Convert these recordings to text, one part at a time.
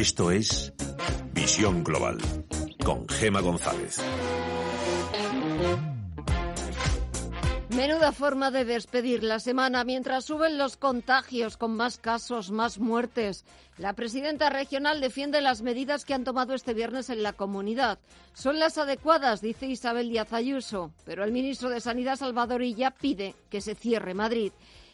Esto es Visión Global con Gema González. Menuda forma de despedir la semana mientras suben los contagios con más casos, más muertes. La presidenta regional defiende las medidas que han tomado este viernes en la comunidad. Son las adecuadas, dice Isabel Díaz Ayuso, pero el ministro de Sanidad Salvador Illa pide que se cierre Madrid.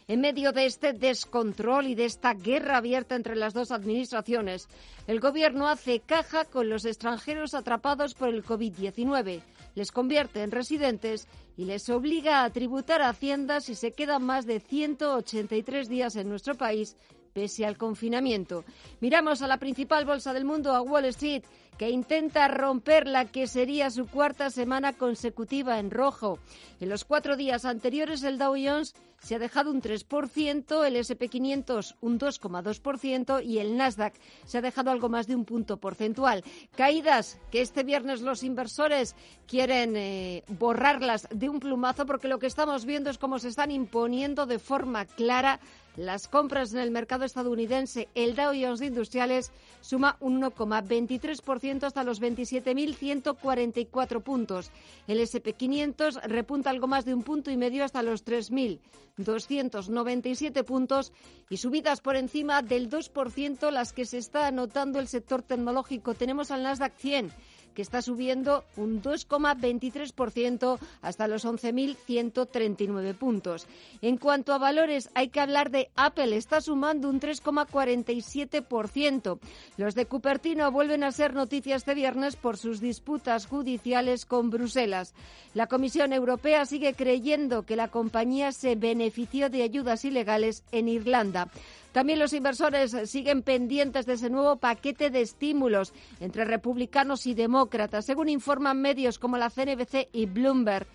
En medio de este descontrol y de esta guerra abierta entre las dos administraciones, el Gobierno hace caja con los extranjeros atrapados por el COVID-19, les convierte en residentes y les obliga a tributar a Hacienda si se quedan más de 183 días en nuestro país pese al confinamiento. Miramos a la principal bolsa del mundo, a Wall Street, que intenta romper la que sería su cuarta semana consecutiva en rojo. En los cuatro días anteriores, el Dow Jones se ha dejado un 3%, el SP500 un 2,2% y el Nasdaq se ha dejado algo más de un punto porcentual. Caídas que este viernes los inversores quieren eh, borrarlas de un plumazo porque lo que estamos viendo es cómo se están imponiendo de forma clara las compras en el mercado estadounidense. El Dow Jones de Industriales suma un 1,23% hasta los 27.144 puntos. El SP500 repunta algo más de un punto y medio hasta los 3.297 puntos y subidas por encima del 2% las que se está anotando el sector tecnológico. Tenemos al Nasdaq 100 que está subiendo un 2,23% hasta los 11.139 puntos. En cuanto a valores, hay que hablar de Apple, está sumando un 3,47%. Los de Cupertino vuelven a ser noticias este viernes por sus disputas judiciales con Bruselas. La Comisión Europea sigue creyendo que la compañía se benefició de ayudas ilegales en Irlanda. También los inversores siguen pendientes de ese nuevo paquete de estímulos entre republicanos y demócratas, según informan medios como la CNBC y Bloomberg.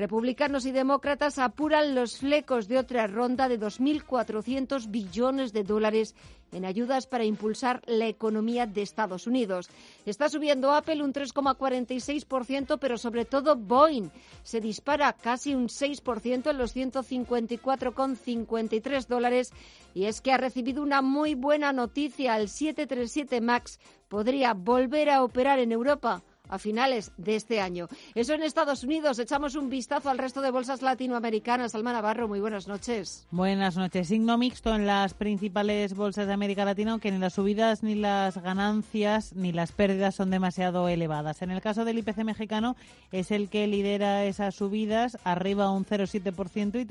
Republicanos y demócratas apuran los flecos de otra ronda de 2.400 billones de dólares en ayudas para impulsar la economía de Estados Unidos. Está subiendo Apple un 3,46%, pero sobre todo Boeing se dispara casi un 6% en los 154,53 dólares. Y es que ha recibido una muy buena noticia. El 737 MAX podría volver a operar en Europa a finales de este año. Eso en Estados Unidos. Echamos un vistazo al resto de bolsas latinoamericanas. Alma Navarro, muy buenas noches. Buenas noches. Signo mixto en las principales bolsas de América Latina, aunque ni las subidas, ni las ganancias, ni las pérdidas son demasiado elevadas. En el caso del IPC mexicano, es el que lidera esas subidas, arriba un 0,7% y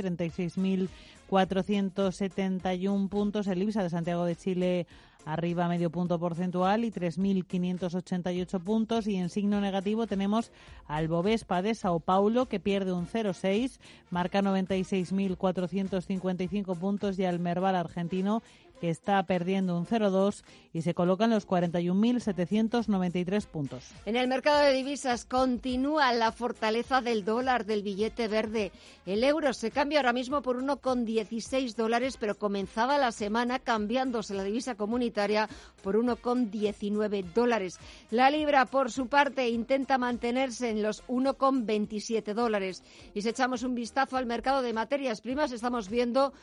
36.471 puntos. El IBSA de Santiago de Chile arriba medio punto porcentual y 3.588 puntos. Y en signo negativo tenemos al Bovespa de Sao Paulo que pierde un 0,6, marca 96.455 puntos y al Merval argentino que está perdiendo un 0,2 y se coloca en los 41.793 puntos. En el mercado de divisas continúa la fortaleza del dólar, del billete verde. El euro se cambia ahora mismo por 1,16 dólares, pero comenzaba la semana cambiándose la divisa comunitaria por 1,19 dólares. La libra, por su parte, intenta mantenerse en los 1,27 dólares. Y si echamos un vistazo al mercado de materias primas, estamos viendo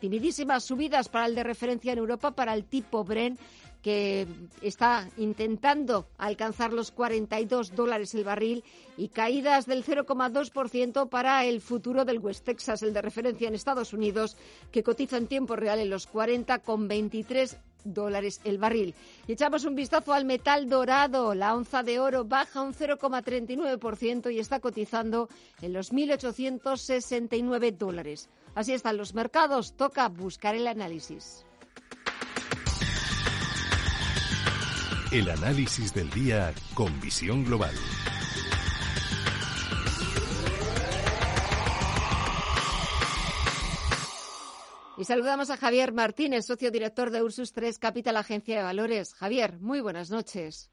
timidísimas subidas para el de referencia en Europa para el tipo Bren que está intentando alcanzar los 42 dólares el barril y caídas del 0,2% para el futuro del West Texas, el de referencia en Estados Unidos, que cotiza en tiempo real en los 40,23 dólares el barril. Y echamos un vistazo al metal dorado. La onza de oro baja un 0,39% y está cotizando en los 1.869 dólares. Así están los mercados. Toca buscar el análisis. El análisis del día con visión global. Y saludamos a Javier Martínez, socio director de Ursus 3 Capital Agencia de Valores. Javier, muy buenas noches.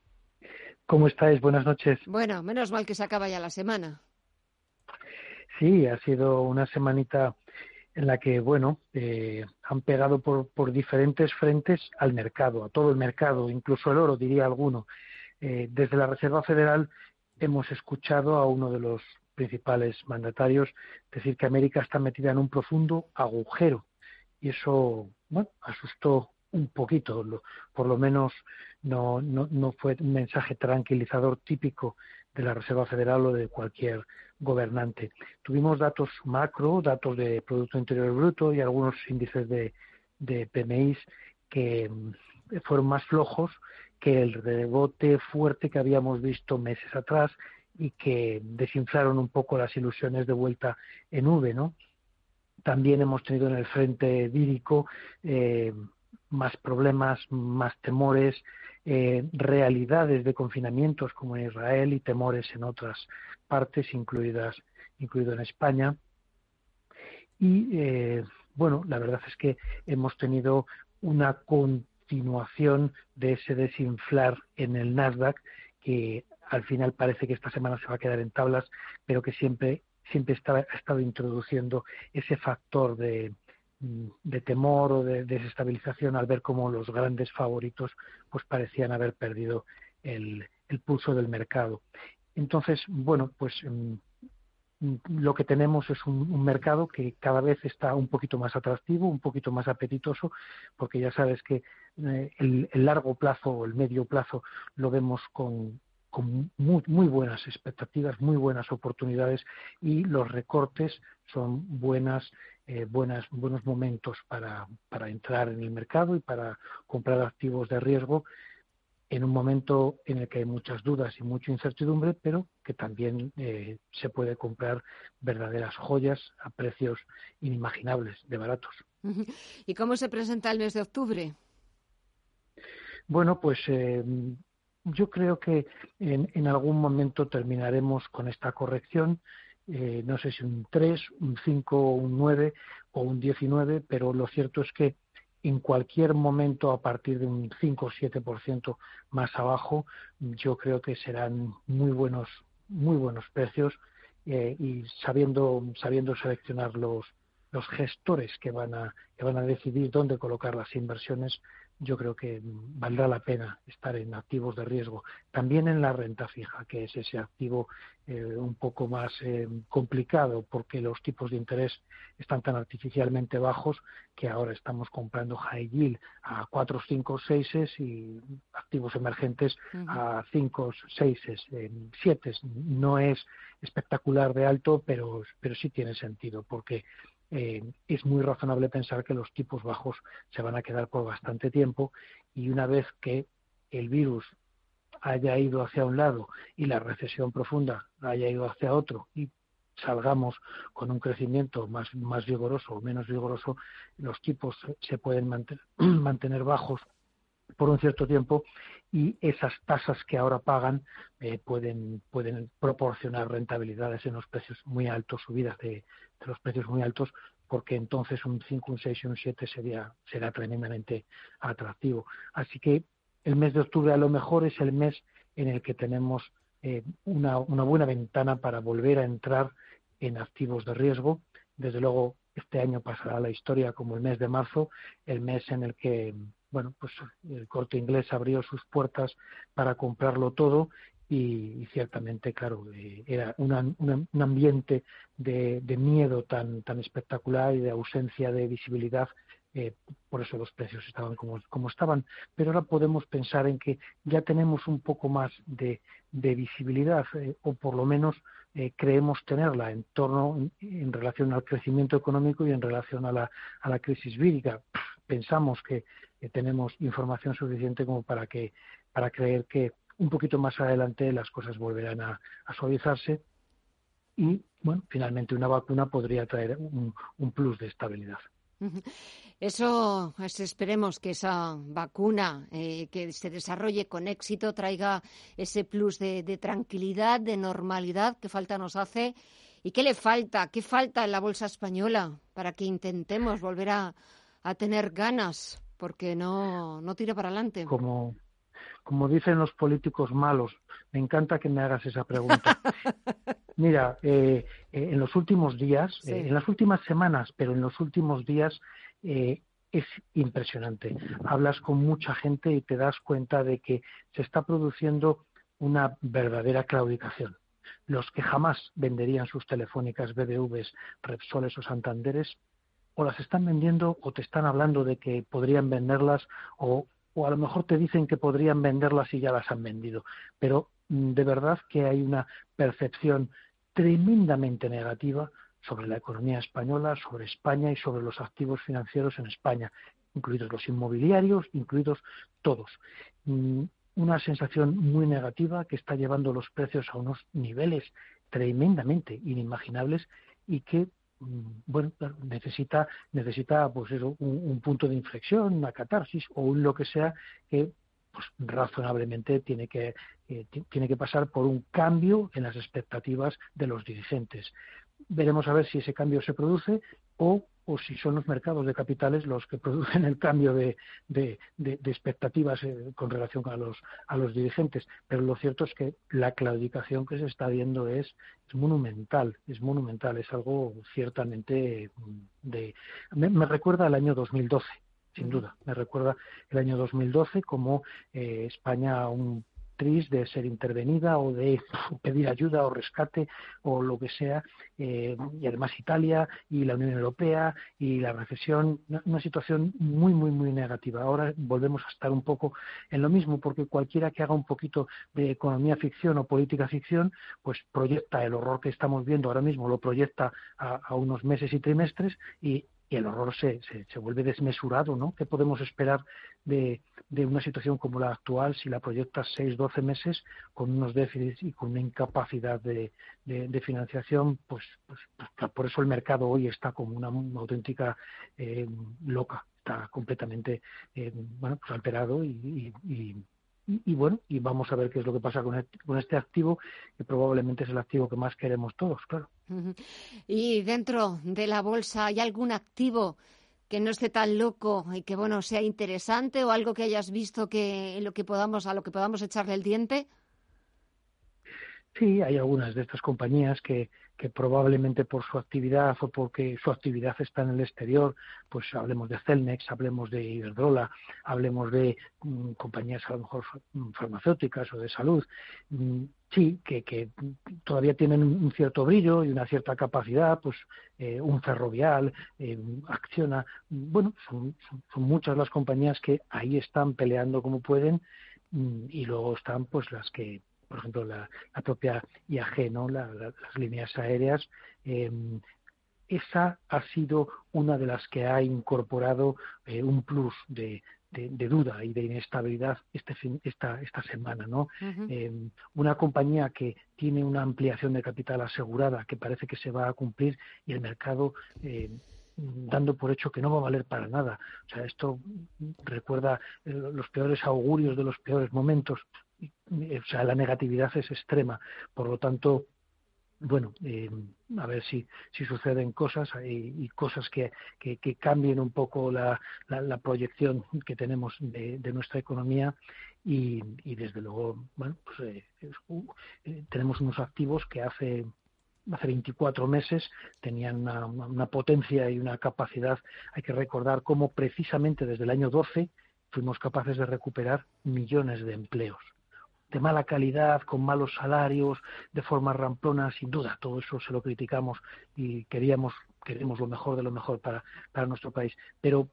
¿Cómo estáis? Buenas noches. Bueno, menos mal que se acaba ya la semana. Sí, ha sido una semanita en la que, bueno, eh, han pegado por, por, diferentes frentes al mercado, a todo el mercado, incluso el oro, diría alguno. Eh, desde la Reserva Federal hemos escuchado a uno de los principales mandatarios decir que América está metida en un profundo agujero y eso, asustó un poquito, por lo menos no, no, no fue un mensaje tranquilizador típico de la Reserva Federal o de cualquier gobernante. Tuvimos datos macro, datos de Producto Interior Bruto y algunos índices de, de PMI que mm, fueron más flojos que el rebote fuerte que habíamos visto meses atrás y que desinflaron un poco las ilusiones de vuelta en V, ¿no? También hemos tenido en el frente vírico eh, más problemas, más temores, eh, realidades de confinamientos como en Israel y temores en otras partes, incluidas, incluido en España. Y eh, bueno, la verdad es que hemos tenido una continuación de ese desinflar en el Nasdaq que al final parece que esta semana se va a quedar en tablas, pero que siempre siempre ha estado introduciendo ese factor de, de temor o de desestabilización al ver cómo los grandes favoritos pues parecían haber perdido el, pulso del mercado. Entonces, bueno, pues mm, lo que tenemos es un, mercado que cada vez está un poquito más atractivo, un poquito más apetitoso, porque ya sabes que eh, el, el, largo plazo o el medio plazo lo vemos con, con muy, muy, buenas expectativas, muy buenas oportunidades y los recortes son buenas, eh, buenas, buenos momentos para, para entrar en el mercado y para comprar activos de riesgo en un momento en el que hay muchas dudas y mucha incertidumbre, pero que también eh, se puede comprar verdaderas joyas a precios inimaginables de baratos. ¿Y cómo se presenta el mes de octubre? Bueno, pues eh, yo creo que en, en, algún momento terminaremos con esta corrección. Eh, no sé si un 3, un 5, un 9 o un 19, pero lo cierto es que en cualquier momento a partir de un 5 o 7% más abajo, yo creo que serán muy buenos, muy buenos precios eh, y sabiendo, sabiendo seleccionar los, los gestores que van a, que van a decidir dónde colocar las inversiones, yo creo que valdrá la pena estar en activos de riesgo. También en la renta fija, que es ese activo eh, un poco más eh, complicado porque los tipos de interés están tan artificialmente bajos que ahora estamos comprando high yield a 4, 5, 6 y activos emergentes a 5, 6, 7. No es espectacular de alto, pero, pero sí tiene sentido porque eh, es muy razonable pensar que los tipos bajos se van a quedar por bastante tiempo y una vez que el virus haya ido hacia un lado y la recesión profunda haya ido hacia otro y salgamos con un crecimiento más, más vigoroso o menos vigoroso, los tipos se pueden mantener bajos por un cierto tiempo y esas tasas que ahora pagan eh, pueden, pueden proporcionar rentabilidades en los precios muy altos, subidas de, los precios muy altos, porque entonces un 5, un 6 y un 7 sería, será tremendamente atractivo. Así que el mes de octubre a lo mejor es el mes en el que tenemos eh, una, una buena ventana para volver a entrar en activos de riesgo. Desde luego, este año pasará la historia como el mes de marzo, el mes en el que bueno, pues el corte inglés abrió sus puertas para comprarlo todo y, ciertamente, claro, eh, era un ambiente de, miedo tan, tan espectacular y de ausencia de visibilidad. Eh, por eso los precios estaban como, como estaban. Pero ahora podemos pensar en que ya tenemos un poco más de, visibilidad, eh, o por lo menos creemos tenerla en torno, en, relación al crecimiento económico y en relación a la, a crisis vírica. Pensamos que tenemos información suficiente como para que para creer que un poquito más adelante las cosas volverán a, suavizarse y bueno finalmente una vacuna podría traer un, plus de estabilidad. Eso pues, esperemos que esa vacuna eh, que se desarrolle con éxito traiga ese plus de, tranquilidad, de normalidad que falta nos hace ¿Y qué le falta? ¿Qué falta en la bolsa española para que intentemos volver a, tener ganas? Porque no, no tira para adelante. Como, como dicen los políticos malos, me encanta que me hagas esa pregunta. Mira, eh, eh, en los últimos días, eh, en las últimas semanas, pero en los últimos días es impresionante. Hablas con mucha gente y te das cuenta de que se está produciendo una verdadera claudicación. Los que jamás venderían sus telefónicas BBVs, Repsoles o Santanderes, o las están vendiendo o te están hablando de que podrían venderlas o, o a lo mejor te dicen que podrían venderlas y ya las han vendido. Pero mm, de verdad que hay una percepción tremendamente negativa sobre la economía española, sobre España y sobre los activos financieros en España, incluidos los inmobiliarios, incluidos todos. Mm, una sensación muy negativa que está llevando los precios a unos niveles tremendamente inimaginables y que bueno necesita necesita pues eso, un, punto de inflexión una catarsis o un lo que sea que pues razonablemente tiene que eh, tiene que pasar por un cambio en las expectativas de los dirigentes. Veremos a ver si ese cambio se produce o, o si son los mercados de capitales los que producen el cambio de, de, de, expectativas eh, con relación a los, a los dirigentes. Pero lo cierto es que la claudicación que se está viendo es, es monumental, es monumental, es algo ciertamente de... Me, me recuerda al año 2012 sin duda. Me recuerda el año 2012 como eh, España un de ser intervenida o de pedir ayuda o rescate o lo que sea, eh, y además Italia y la Unión Europea y la recesión, una situación muy, muy, muy negativa. Ahora volvemos a estar un poco en lo mismo, porque cualquiera que haga un poquito de economía ficción o política ficción, pues proyecta el horror que estamos viendo ahora mismo, lo proyecta a unos meses y trimestres y y el horror se, se, vuelve desmesurado, ¿no? ¿Qué podemos esperar de, de, una situación como la actual si la proyectas seis, doce meses con unos déficits y con una incapacidad de, de, financiación? Pues, pues, pues, por eso el mercado hoy está como una, auténtica eh, loca, está completamente eh, bueno, pues alterado y, bueno, y vamos a ver qué es lo que pasa con este, con este activo, que probablemente es el activo que más queremos todos, claro. Y dentro de la bolsa, ¿hay algún activo que no esté tan loco y que bueno sea interesante o algo que hayas visto que lo que podamos a lo que podamos echarle el diente? Sí, hay algunas de estas compañías que, que probablemente por su actividad o porque su actividad está en el exterior, pues hablemos de Celnex, hablemos de Iberdrola, hablemos de mm, compañías a lo mejor mm, farmacéuticas o de salud, mm, sí, que, que, todavía tienen un cierto brillo y una cierta capacidad, pues eh, un ferrovial, eh, acciona, bueno, son, son muchas las compañías que ahí están peleando como pueden y luego están pues las que por ejemplo, la, propia IAG, ¿no? las líneas aéreas, em, esa ha sido una de las que ha incorporado eh, un plus de, duda y de inestabilidad este esta, esta semana. ¿no? Em, una compañía que tiene una ampliación de capital asegurada que parece que se va a cumplir y el mercado em, dando por hecho que no va a valer para nada. O sea, esto recuerda eh, los peores augurios de los peores momentos o sea, la negatividad es extrema. Por lo tanto, bueno, eh, a ver si, si suceden cosas y, cosas que, que, cambien un poco la, la, proyección que tenemos de, nuestra economía y, desde luego, bueno, pues eh, eh, tenemos unos activos que hace hace 24 meses tenían una, una, potencia y una capacidad. Hay que recordar cómo precisamente desde el año 12 fuimos capaces de recuperar millones de empleos de mala calidad, con malos salarios, de forma ramplona, sin duda, todo eso se lo criticamos y queríamos, queremos lo mejor de lo mejor para, para nuestro país. Pero,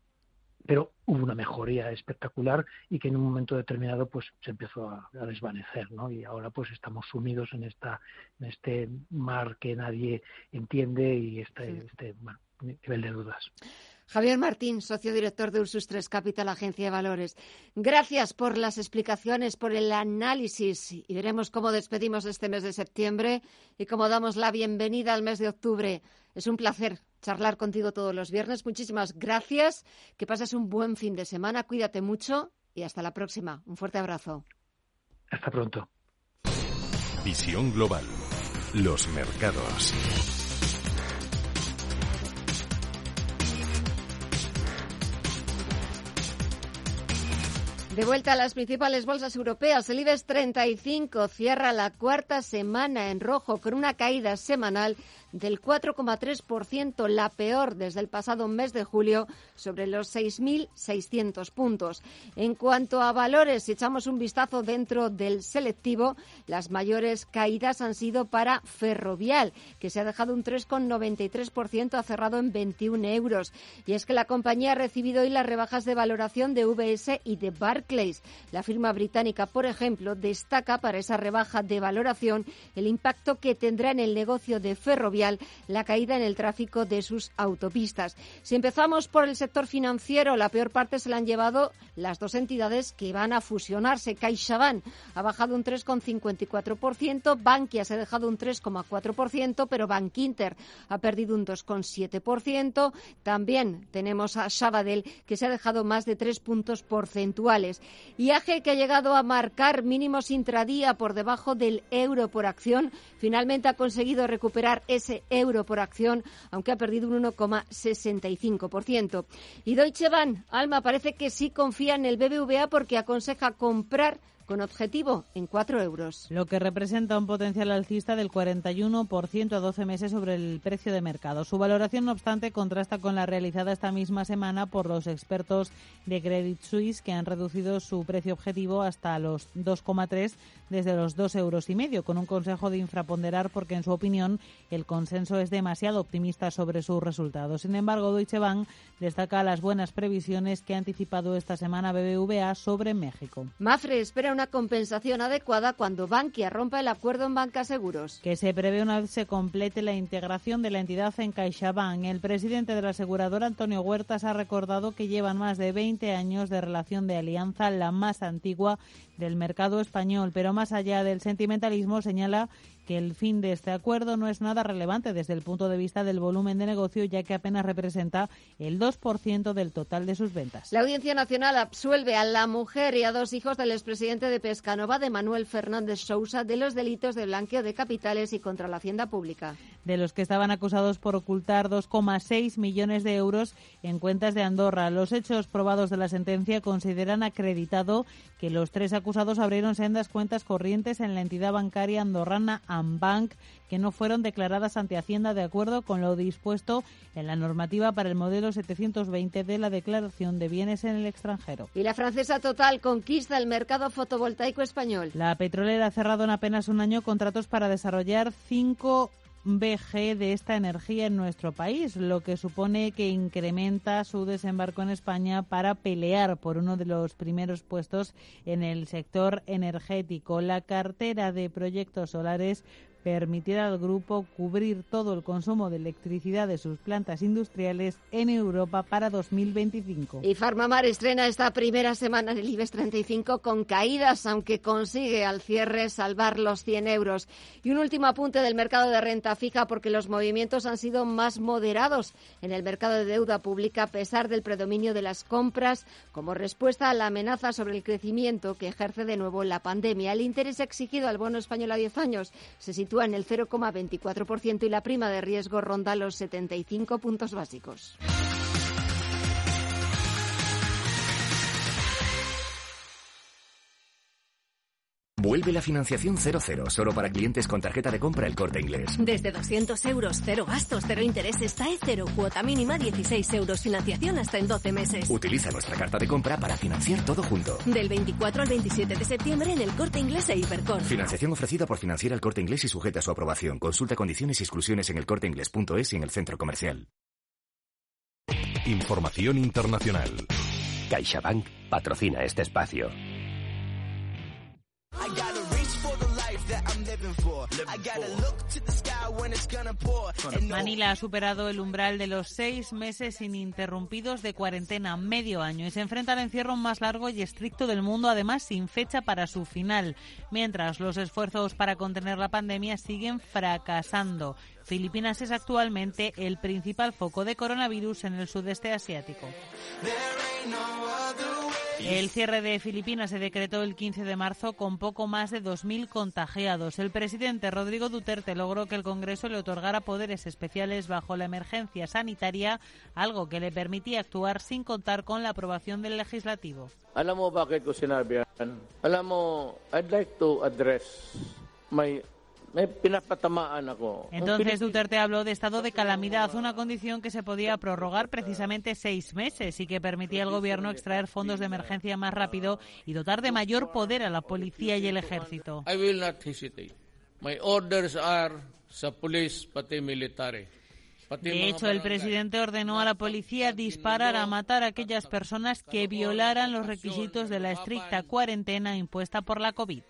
pero hubo una mejoría espectacular y que en un momento determinado pues se empezó a, desvanecer, ¿no? Y ahora pues estamos sumidos en esta, en este mar que nadie entiende y este, este nivel de dudas. Javier Martín, socio director de Ursus 3 Capital, Agencia de Valores. Gracias por las explicaciones, por el análisis y veremos cómo despedimos este mes de septiembre y cómo damos la bienvenida al mes de octubre. Es un placer charlar contigo todos los viernes. Muchísimas gracias. Que pases un buen fin de semana. Cuídate mucho y hasta la próxima. Un fuerte abrazo. Hasta pronto. Visión Global Los mercados. De vuelta a las principales bolsas europeas, el IBEX 35 cierra la cuarta semana en rojo con una caída semanal del 4,3%, la peor desde el pasado mes de julio, sobre los 6.600 puntos. En cuanto a valores, si echamos un vistazo dentro del selectivo, las mayores caídas han sido para Ferrovial, que se ha dejado un 3,93%, ha cerrado en 21 euros. Y es que la compañía ha recibido hoy las rebajas de valoración de VS y de Barclays. La firma británica, por ejemplo, destaca para esa rebaja de valoración el impacto que tendrá en el negocio de Ferrovial la caída en el tráfico de sus autopistas. Si empezamos por el sector financiero, la peor parte se la han llevado las dos entidades que van a fusionarse. CaixaBank ha bajado un 3,54%, Bankia se ha dejado un 3,4%, pero Bankinter ha perdido un 2,7%. También tenemos a Sabadell que se ha dejado más de tres puntos porcentuales. IAG que ha llegado a marcar mínimos intradía por debajo del euro por acción, finalmente ha conseguido recuperar ese euro por acción, aunque ha perdido un 1,65%. Y Deutsche Bank, Alma, parece que sí confía en el BBVA porque aconseja comprar con objetivo en 4 euros. Lo que representa un potencial alcista del 41% a 12 meses sobre el precio de mercado. Su valoración, no obstante, contrasta con la realizada esta misma semana por los expertos de Credit Suisse, que han reducido su precio objetivo hasta los 2,3 desde los 2 euros y medio, con un consejo de infraponderar porque, en su opinión, el consenso es demasiado optimista sobre sus resultados. Sin embargo, Deutsche Bank destaca las buenas previsiones que ha anticipado esta semana BBVA sobre México. Mafre espera una compensación adecuada cuando Bankia rompa el acuerdo en Banca Seguros. Que se prevé una vez se complete la integración de la entidad en CaixaBank. El presidente de la aseguradora, Antonio Huertas, ha recordado que llevan más de 20 años de relación de alianza, la más antigua del mercado español. Pero más allá del sentimentalismo, señala que el fin de este acuerdo no es nada relevante desde el punto de vista del volumen de negocio, ya que apenas representa el 2% del total de sus ventas. La Audiencia Nacional absuelve a la mujer y a dos hijos del expresidente de Pescanova, de Manuel Fernández Sousa, de los delitos de blanqueo de capitales y contra la hacienda pública. De los que estaban acusados por ocultar 2,6 millones de euros en cuentas de Andorra. Los hechos probados de la sentencia consideran acreditado que los tres acusados abrieron sendas cuentas corrientes en la entidad bancaria andorrana Bank que no fueron declaradas ante Hacienda de acuerdo con lo dispuesto en la normativa para el modelo 720 de la declaración de bienes en el extranjero. Y la francesa Total conquista el mercado fotovoltaico español. La petrolera ha cerrado en apenas un año contratos para desarrollar cinco BG de esta energía en nuestro país, lo que supone que incrementa su desembarco en España para pelear por uno de los primeros puestos en el sector energético. La cartera de proyectos solares permitirá al grupo cubrir todo el consumo de electricidad de sus plantas industriales en Europa para 2025. Y Farmamar estrena esta primera semana en el IBEX 35 con caídas, aunque consigue al cierre salvar los 100 euros. Y un último apunte del mercado de renta fija, porque los movimientos han sido más moderados en el mercado de deuda pública a pesar del predominio de las compras como respuesta a la amenaza sobre el crecimiento que ejerce de nuevo la pandemia. El interés exigido al bono español a 10 años se sitúa en el 0,24% y la prima de riesgo ronda los 75 puntos básicos. Vuelve la financiación 00 solo para clientes con tarjeta de compra el corte inglés. Desde 200 euros, cero gastos, cero intereses, TAE cero, cuota mínima 16 euros, financiación hasta en 12 meses. Utiliza nuestra carta de compra para financiar todo junto. Del 24 al 27 de septiembre en el corte inglés e Hipercor. Financiación ofrecida por financiar el corte inglés y sujeta a su aprobación. Consulta condiciones y exclusiones en el elcorteinglés.es y en el centro comercial. Información internacional. CaixaBank patrocina este espacio. I gotta reach for the life that I'm living for. Living I gotta for. look to the sky Manila ha superado el umbral de los seis meses ininterrumpidos de cuarentena, medio año, y se enfrenta al encierro más largo y estricto del mundo, además sin fecha para su final, mientras los esfuerzos para contener la pandemia siguen fracasando. Filipinas es actualmente el principal foco de coronavirus en el sudeste asiático. El cierre de Filipinas se decretó el 15 de marzo con poco más de 2.000 contagiados. El presidente Rodrigo Duterte logró que el Congreso le otorgara poderes especiales bajo la emergencia sanitaria, algo que le permitía actuar sin contar con la aprobación del legislativo. I'd like to address my entonces Duterte habló de estado de calamidad, una condición que se podía prorrogar precisamente seis meses y que permitía al gobierno extraer fondos de emergencia más rápido y dotar de mayor poder a la policía y el ejército. De hecho, el presidente ordenó a la policía disparar a matar a aquellas personas que violaran los requisitos de la estricta cuarentena impuesta por la COVID.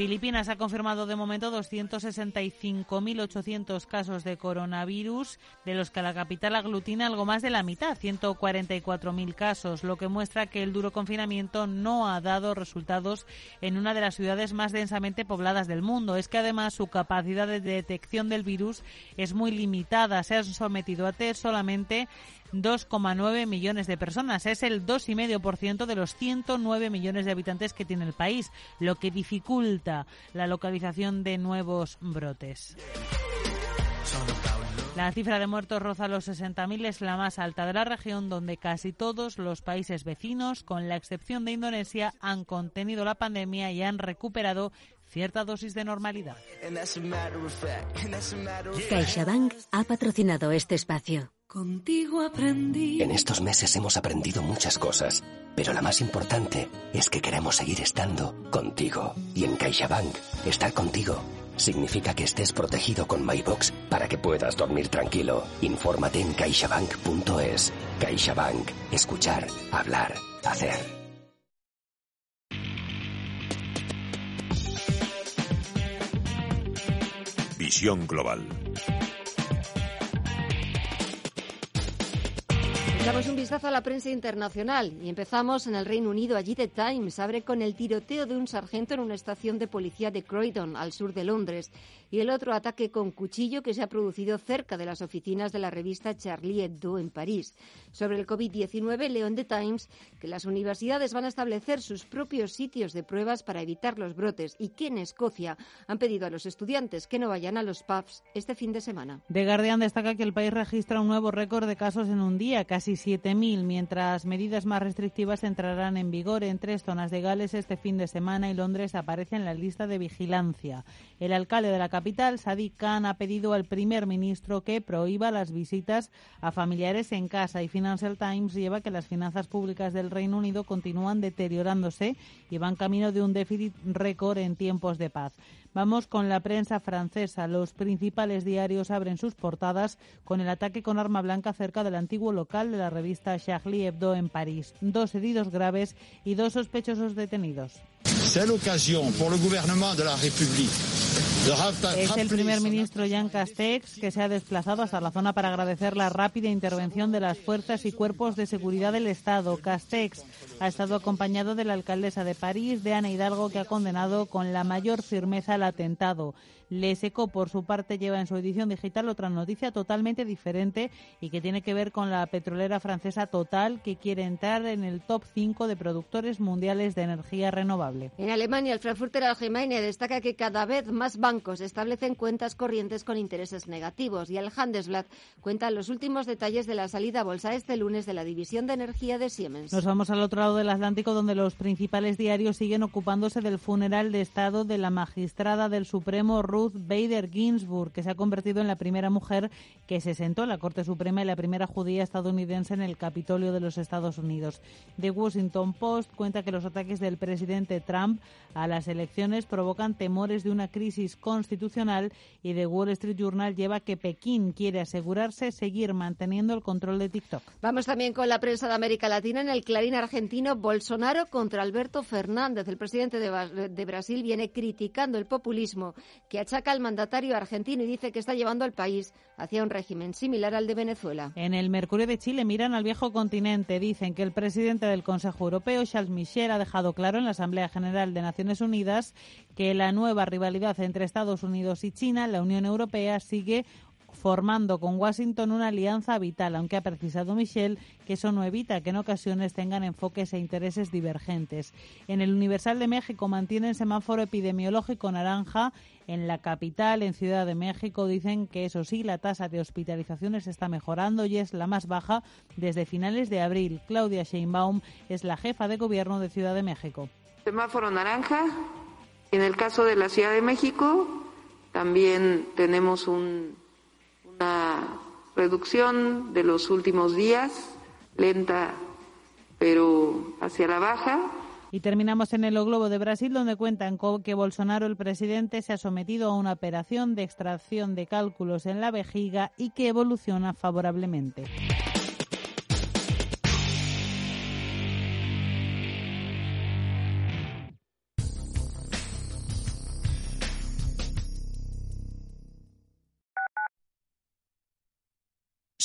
Filipinas ha confirmado de momento 265.800 casos de coronavirus, de los que la capital aglutina algo más de la mitad, 144.000 casos, lo que muestra que el duro confinamiento no ha dado resultados en una de las ciudades más densamente pobladas del mundo. Es que además su capacidad de detección del virus es muy limitada. Se han sometido a test solamente 2,9 millones de personas. Es el 2,5% de los 109 millones de habitantes que tiene el país, lo que dificulta la localización de nuevos brotes. La cifra de muertos roza los 60.000, es la más alta de la región, donde casi todos los países vecinos, con la excepción de Indonesia, han contenido la pandemia y han recuperado cierta dosis de normalidad. CaixaBank ha patrocinado este espacio. Contigo aprendí. En estos meses hemos aprendido muchas cosas, pero la más importante es que queremos seguir estando contigo. Y en CaixaBank, estar contigo significa que estés protegido con MyBox para que puedas dormir tranquilo. Infórmate en caixabank.es. CaixaBank. Escuchar, hablar, hacer. Visión Global. Damos un vistazo a la prensa internacional y empezamos en el Reino Unido. Allí The Times abre con el tiroteo de un sargento en una estación de policía de Croydon, al sur de Londres, y el otro ataque con cuchillo que se ha producido cerca de las oficinas de la revista Charlie Hebdo en París. Sobre el COVID-19, leo en The Times que las universidades van a establecer sus propios sitios de pruebas para evitar los brotes y que en Escocia han pedido a los estudiantes que no vayan a los pubs este fin de semana. The Guardian destaca que el país registra un nuevo récord de casos en un día, casi 7.000, mientras medidas más restrictivas entrarán en vigor en tres zonas de Gales este fin de semana y Londres aparece en la lista de vigilancia. El alcalde de la capital, Sadiq Khan, ha pedido al primer ministro que prohíba las visitas a familiares en casa y Financial Times lleva que las finanzas públicas del Reino Unido continúan deteriorándose y van camino de un déficit récord en tiempos de paz. Vamos con la prensa francesa. Los principales diarios abren sus portadas con el ataque con arma blanca cerca del antiguo local de la revista Charlie Hebdo en París. Dos heridos graves y dos sospechosos detenidos. Es el primer ministro Jean Castex que se ha desplazado hasta la zona para agradecer la rápida intervención de las fuerzas y cuerpos de seguridad del Estado. Castex ha estado acompañado de la alcaldesa de París, de Ana Hidalgo, que ha condenado con la mayor firmeza el atentado. Leseco, por su parte, lleva en su edición digital otra noticia totalmente diferente y que tiene que ver con la petrolera francesa Total, que quiere entrar en el top 5 de productores mundiales de energía renovable. En Alemania, el Frankfurter Allgemeine destaca que cada vez más bancos establecen cuentas corrientes con intereses negativos y el Handelsblatt cuenta los últimos detalles de la salida a bolsa este lunes de la división de energía de Siemens. Nos vamos al otro lado del Atlántico, donde los principales diarios siguen ocupándose del funeral de Estado de la magistrada del Supremo, Ruth Bader Ginsburg, que se ha convertido en la primera mujer que se sentó en la Corte Suprema y la primera judía estadounidense en el Capitolio de los Estados Unidos. The Washington Post cuenta que los ataques del presidente Trump a las elecciones provocan temores de una crisis constitucional y The Wall Street Journal lleva que Pekín quiere asegurarse seguir manteniendo el control de TikTok. Vamos también con la prensa de América Latina en el Clarín argentino Bolsonaro contra Alberto Fernández. El presidente de Brasil viene criticando el populismo que ha saca al mandatario argentino y dice que está llevando al país hacia un régimen similar al de Venezuela. En el Mercurio de Chile miran al viejo continente. Dicen que el presidente del Consejo Europeo, Charles Michel, ha dejado claro en la Asamblea General de Naciones Unidas que la nueva rivalidad entre Estados Unidos y China, la Unión Europea, sigue formando con Washington una alianza vital, aunque ha precisado Michel que eso no evita que en ocasiones tengan enfoques e intereses divergentes. En el Universal de México mantienen semáforo epidemiológico naranja en la capital, en Ciudad de México, dicen que eso sí, la tasa de hospitalizaciones está mejorando y es la más baja desde finales de abril. Claudia Sheinbaum es la jefa de gobierno de Ciudad de México. Semáforo naranja. En el caso de la Ciudad de México, también tenemos una reducción de los últimos días, lenta pero hacia la baja. Y terminamos en el Globo de Brasil, donde cuentan que Bolsonaro, el presidente, se ha sometido a una operación de extracción de cálculos en la vejiga y que evoluciona favorablemente.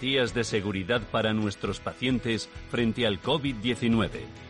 de seguridad para nuestros pacientes frente al COVID-19.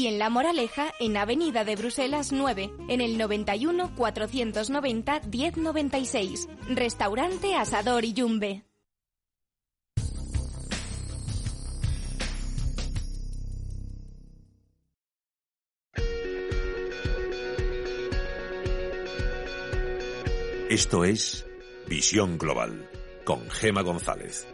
y en La Moraleja, en Avenida de Bruselas 9, en el 91 490 1096. Restaurante Asador y Yumbe. Esto es Visión Global con Gema González.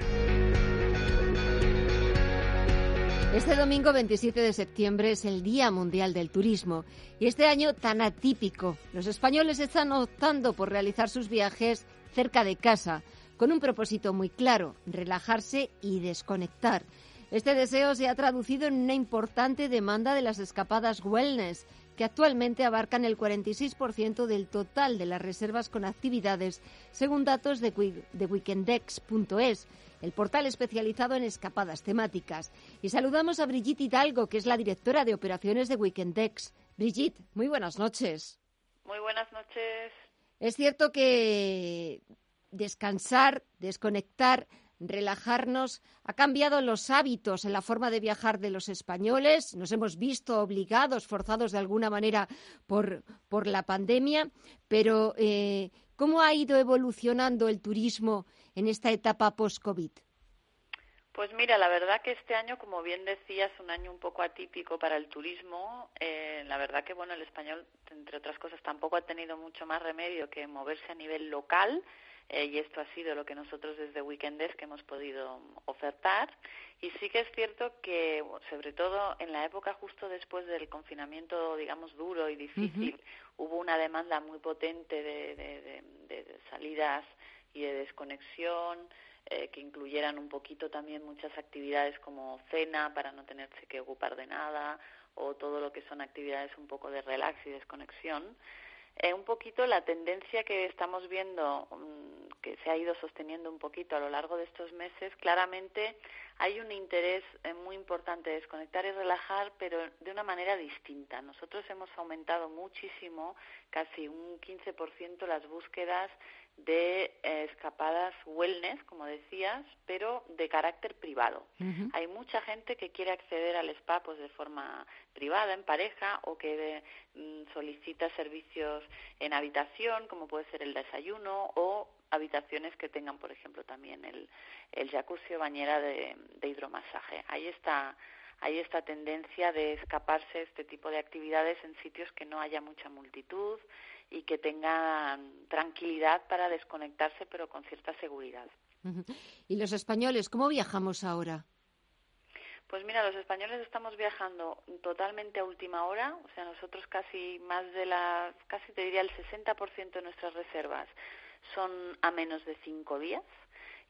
Este domingo 27 de septiembre es el Día Mundial del Turismo y este año tan atípico, los españoles están optando por realizar sus viajes cerca de casa, con un propósito muy claro, relajarse y desconectar. Este deseo se ha traducido en una importante demanda de las escapadas wellness, que actualmente abarcan el 46% del total de las reservas con actividades, según datos de, de weekendex.es el portal especializado en escapadas temáticas. Y saludamos a Brigitte Hidalgo, que es la directora de operaciones de Weekendex. Brigitte, muy buenas noches. Muy buenas noches. Es cierto que descansar, desconectar, relajarnos ha cambiado los hábitos en la forma de viajar de los españoles. Nos hemos visto obligados, forzados de alguna manera por, por la pandemia, pero eh, ¿cómo ha ido evolucionando el turismo en esta etapa post-COVID? Pues mira, la verdad que este año, como bien decías, un año un poco atípico para el turismo. Eh, la verdad que, bueno, el español, entre otras cosas, tampoco ha tenido mucho más remedio que moverse a nivel local. Eh, y esto ha sido lo que nosotros desde Weekendes que hemos podido ofertar. Y sí que es cierto que, sobre todo en la época justo después del confinamiento, digamos, duro y difícil, hubo una demanda muy potente de salidas y de desconexión, eh, que incluyeran un poquito también muchas actividades como cena para no tenerse que ocupar de nada o todo lo que son actividades un poco de relax y desconexión. Eh, un poquito la tendencia que estamos viendo, mm, que se ha ido sosteniendo un poquito a lo largo de estos meses, claramente hay un interés eh, muy importante de desconectar y relajar, pero de una manera distinta. Nosotros hemos aumentado muchísimo, casi un 15% las búsquedas de eh, escapadas wellness, como decías, pero de carácter privado. Hay mucha gente que quiere acceder al spa pues de forma privada, en pareja, o que mm, solicita servicios en habitación, como puede ser el desayuno, o habitaciones que tengan, por ejemplo, también el, el jacuzzi o bañera de, de hidromasaje. Ahí está hay esta tendencia de escaparse este tipo de actividades en sitios que no haya mucha multitud y que tengan tranquilidad para desconectarse, pero con cierta seguridad. ¿Y los españoles cómo viajamos ahora? Pues mira, los españoles estamos viajando totalmente a última hora, o sea, nosotros casi más de la, casi te diría el 60% de nuestras reservas son a menos de cinco días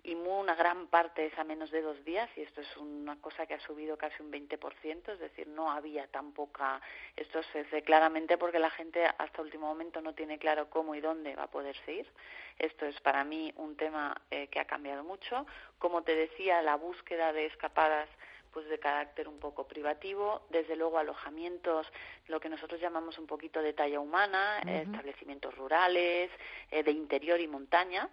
y una gran parte es a menos de dos días y esto es una cosa que ha subido casi un 20%, es decir, no había tan poca, esto se hace claramente porque la gente hasta último momento no tiene claro cómo y dónde va a poderse ir. Esto es para mí un tema eh, que ha cambiado mucho. Como te decía, la búsqueda de escapadas pues de carácter un poco privativo, desde luego alojamientos, lo que nosotros llamamos un poquito de talla humana, establecimientos rurales, eh, de interior y montaña.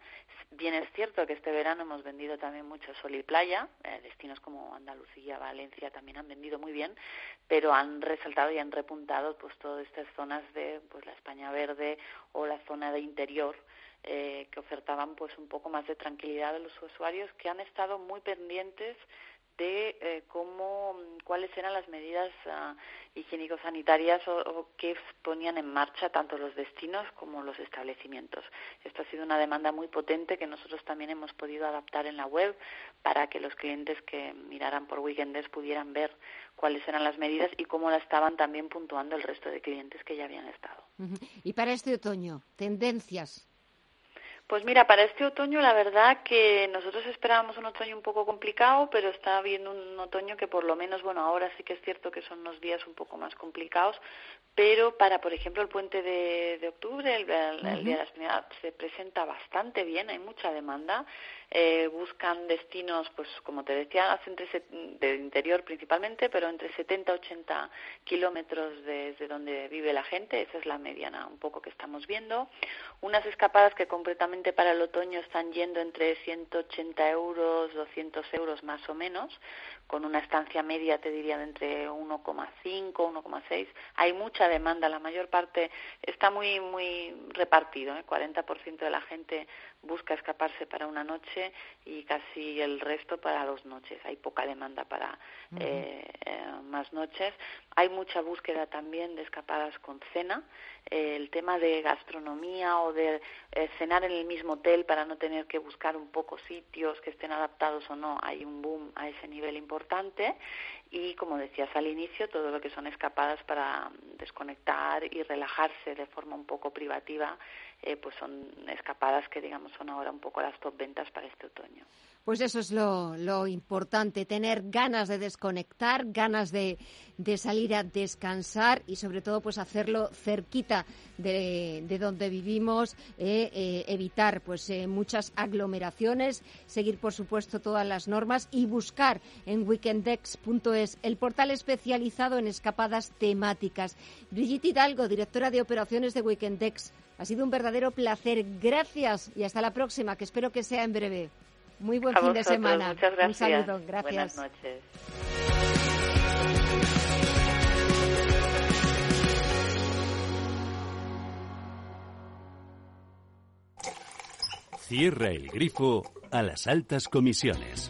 Bien es cierto que este verano hemos vendido también mucho sol y playa, eh, destinos como Andalucía, Valencia también han vendido muy bien, pero han resaltado y han repuntado pues todas estas zonas de pues la España verde o la zona de interior eh, que ofertaban pues un poco más de tranquilidad a los usuarios que han estado muy pendientes de eh, cómo, cuáles eran las medidas uh, higiénico-sanitarias o, que ponían en marcha tanto los destinos como los establecimientos. Esto ha sido una demanda muy potente que nosotros también hemos podido adaptar en la web para que los clientes que miraran por Weekenders pudieran ver cuáles eran las medidas y cómo la estaban también puntuando el resto de clientes que ya habían estado. Y para este otoño, tendencias pues mira, para este otoño la verdad que nosotros esperábamos un otoño un poco complicado, pero está habiendo un otoño que por lo menos, bueno, ahora sí que es cierto que son unos días un poco más complicados, pero para, por ejemplo, el puente de, octubre, el, Día de la España, se presenta bastante bien, hay mucha demanda. Eh, buscan destinos, pues como te decía, entre del interior principalmente, pero entre 70 y 80 kilómetros desde donde vive la gente, esa es la mediana un poco que estamos viendo. Unas escapadas que completamente para el otoño están yendo entre 180 euros, 200 euros más o menos, con una estancia media, te diría, de entre 1,5, 1,6. Hay mucha demanda, la mayor parte está muy, muy repartido, ¿eh? 40% de la gente busca escaparse para una noche y casi el resto para dos noches. Hay poca demanda para eh, eh, más noches. Hay mucha búsqueda también de escapadas con cena. Eh, el tema de gastronomía o de cenar en el mismo hotel para no tener que buscar un poco sitios que estén adaptados o no. Hay un boom a ese nivel importante. Y como decías al inicio, todo lo que son escapadas para desconectar y relajarse de forma un poco privativa eh, pues son escapadas que digamos son ahora un poco las top ventas para este otoño. Pues eso es lo, importante, tener ganas de desconectar, ganas de, salir a descansar y sobre todo pues hacerlo cerquita de, donde vivimos, eh, eh, evitar pues muchas aglomeraciones, seguir por supuesto todas las normas y buscar en weekendex.es el portal especializado en escapadas temáticas. Brigitte Hidalgo, directora de operaciones de Weekendex ha sido un verdadero placer. Gracias y hasta la próxima, que espero que sea en breve. Muy buen fin de semana. Muchas gracias. Un saludo. Gracias. Buenas noches. Cierra el grifo a las altas comisiones.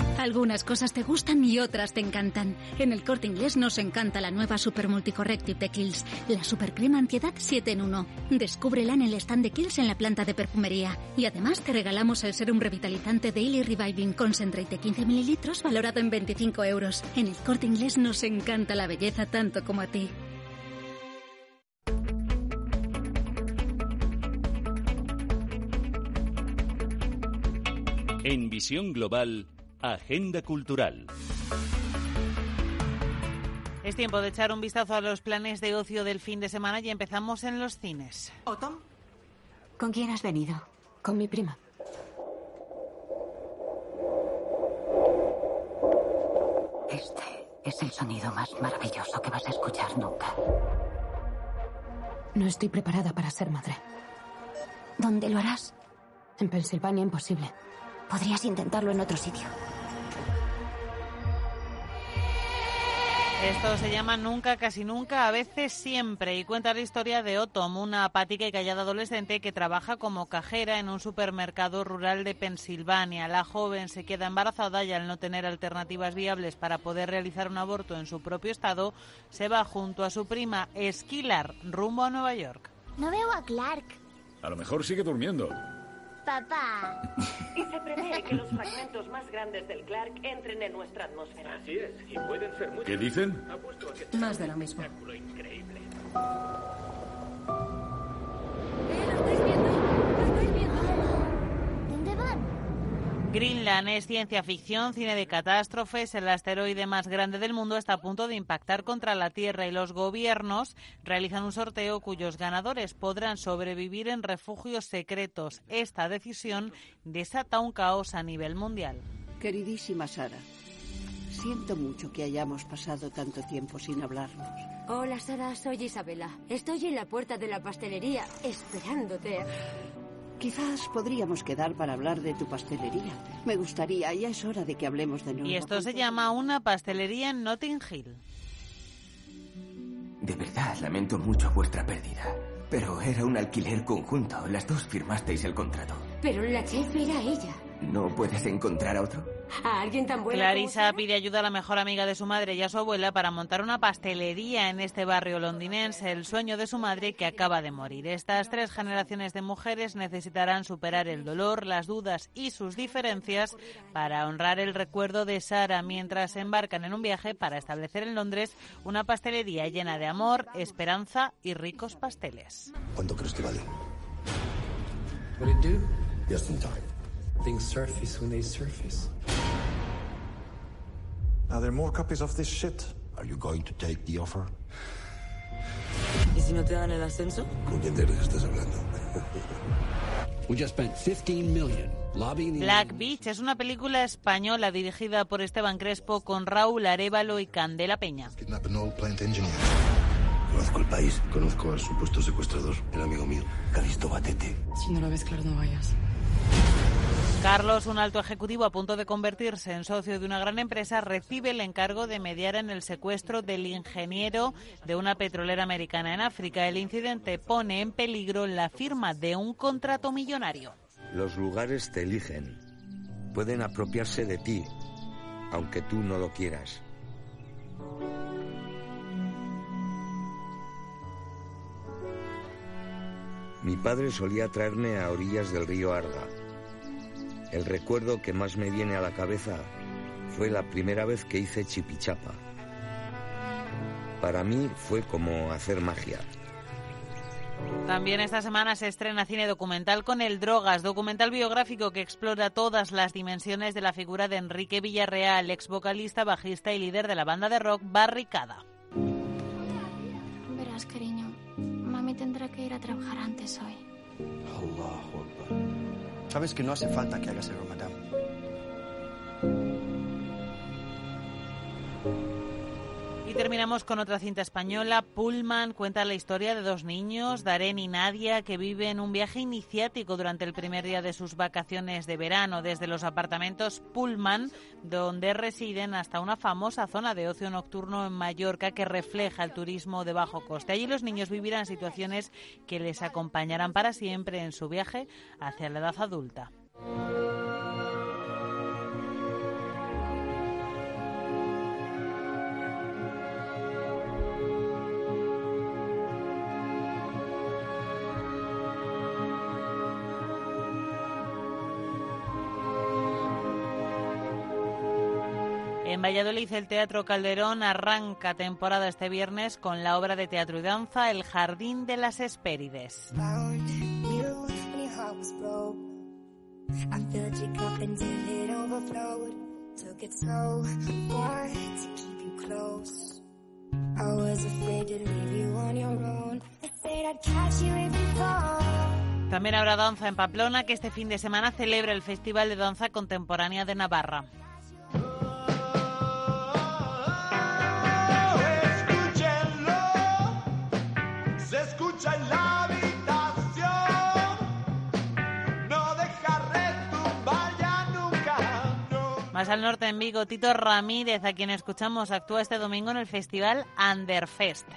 Algunas cosas te gustan y otras te encantan. En el corte inglés nos encanta la nueva Super Multicorrective de Kills, la Super Crema Antiedad 7 en 1. Descúbrela en el stand de Kills en la planta de perfumería. Y además te regalamos el serum revitalizante Daily Reviving Concentrate de 15 mililitros valorado en 25 euros. En el corte inglés nos encanta la belleza tanto como a ti. En Visión Global, Agenda Cultural. Es tiempo de echar un vistazo a los planes de ocio del fin de semana y empezamos en los cines. ¿Otom? ¿Con quién has venido? Con mi prima. Este es el sonido más maravilloso que vas a escuchar nunca. No estoy preparada para ser madre. ¿Dónde lo harás? En Pensilvania, imposible. Podrías intentarlo en otro sitio. Esto se llama Nunca, casi nunca, a veces siempre, y cuenta la historia de Otom, una apática y callada adolescente que trabaja como cajera en un supermercado rural de Pensilvania. La joven se queda embarazada y al no tener alternativas viables para poder realizar un aborto en su propio estado, se va junto a su prima Esquilar rumbo a Nueva York. No veo a Clark. A lo mejor sigue durmiendo. Papá. Y se prevé que los fragmentos más grandes del Clark entren en nuestra atmósfera. Así es, y pueden ser muy... ¿Qué dicen? Más de lo mismo. increíble. ¿Dónde van? Greenland es ciencia ficción, cine de catástrofes. El asteroide más grande del mundo está a punto de impactar contra la Tierra y los gobiernos realizan un sorteo cuyos ganadores podrán sobrevivir en refugios secretos. Esta decisión desata un caos a nivel mundial. Queridísima Sara, siento mucho que hayamos pasado tanto tiempo sin hablarnos. Hola, Sara, soy Isabela. Estoy en la puerta de la pastelería esperándote. Quizás podríamos quedar para hablar de tu pastelería. Me gustaría, ya es hora de que hablemos de nuevo. Y esto se llama una pastelería en Notting Hill. De verdad, lamento mucho vuestra pérdida. Pero era un alquiler conjunto. Las dos firmasteis el contrato. Pero la chef era ella. ¿No puedes encontrar a otro? A alguien tan bueno. Clarisa pide ayuda a la mejor amiga de su madre y a su abuela para montar una pastelería en este barrio londinense, el sueño de su madre que acaba de morir. Estas tres generaciones de mujeres necesitarán superar el dolor, las dudas y sus diferencias para honrar el recuerdo de Sara mientras embarcan en un viaje para establecer en Londres una pastelería llena de amor, esperanza y ricos pasteles. ¿Cuánto crees que vale? Just in time. Things surface when they surface. Are there more copies of this shit? Are you going to take the offer? ¿Y si no te dan el ascenso? ¿Con quién te estás hablando? We just spent 15 million lobbying the Black Beach es una película española dirigida por Esteban Crespo con Raúl Arevalo y Candela Peña. Kidnap an old plant engineer. Conozco el país, conozco al supuesto secuestrador, el amigo mío, Calisto Batete. Si no lo ves claro, no vayas. Carlos, un alto ejecutivo a punto de convertirse en socio de una gran empresa, recibe el encargo de mediar en el secuestro del ingeniero de una petrolera americana en África. El incidente pone en peligro la firma de un contrato millonario. Los lugares te eligen. Pueden apropiarse de ti, aunque tú no lo quieras. Mi padre solía traerme a orillas del río Arga. El recuerdo que más me viene a la cabeza fue la primera vez que hice chipichapa. Para mí fue como hacer magia. También esta semana se estrena cine documental con El Drogas, documental biográfico que explora todas las dimensiones de la figura de Enrique Villarreal, ex vocalista, bajista y líder de la banda de rock Barricada. Verás, cariño, mami tendrá que ir a trabajar antes hoy. Allahu Akbar. Sabes que no hace falta que hagas el ramadán. Y terminamos con otra cinta española. Pullman cuenta la historia de dos niños, Darén y Nadia, que viven un viaje iniciático durante el primer día de sus vacaciones de verano, desde los apartamentos Pullman, donde residen, hasta una famosa zona de ocio nocturno en Mallorca que refleja el turismo de bajo coste. Allí los niños vivirán situaciones que les acompañarán para siempre en su viaje hacia la edad adulta. En Valladolid el Teatro Calderón arranca temporada este viernes con la obra de teatro y danza El Jardín de las Hespérides. También habrá danza en Pamplona, que este fin de semana celebra el Festival de Danza Contemporánea de Navarra. Al norte en Vigo, Tito Ramírez, a quien escuchamos, actúa este domingo en el festival Underfest.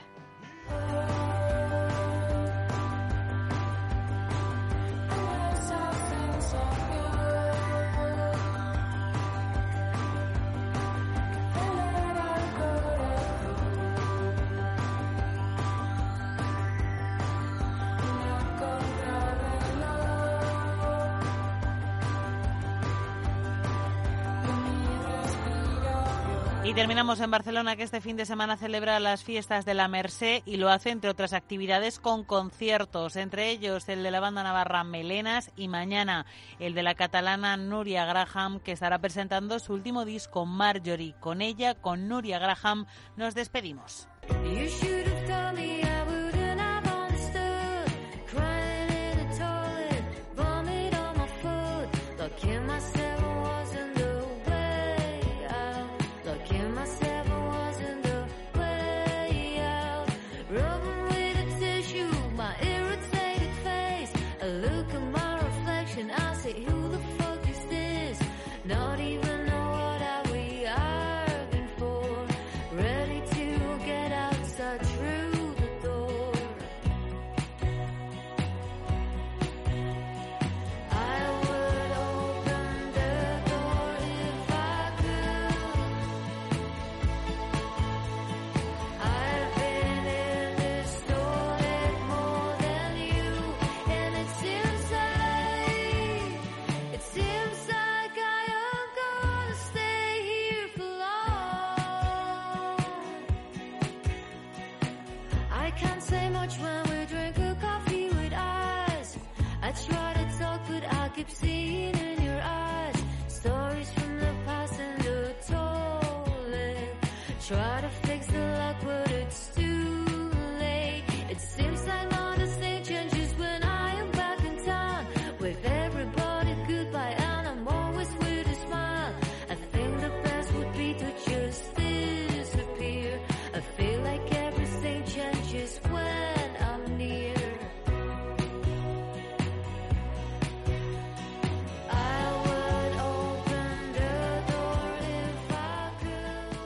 Terminamos en Barcelona, que este fin de semana celebra las fiestas de la Mercé y lo hace, entre otras actividades, con conciertos, entre ellos el de la banda navarra Melenas y mañana el de la catalana Nuria Graham, que estará presentando su último disco, Marjorie. Con ella, con Nuria Graham, nos despedimos.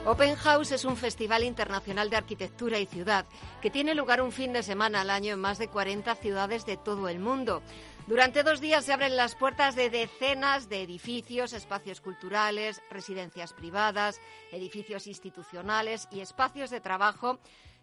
Open House es un festival internacional de arquitectura y ciudad que tiene lugar un fin de semana al año en más de 40 ciudades de todo el mundo. Durante dos días se abren las puertas de decenas de edificios, espacios culturales, residencias privadas, edificios institucionales y espacios de trabajo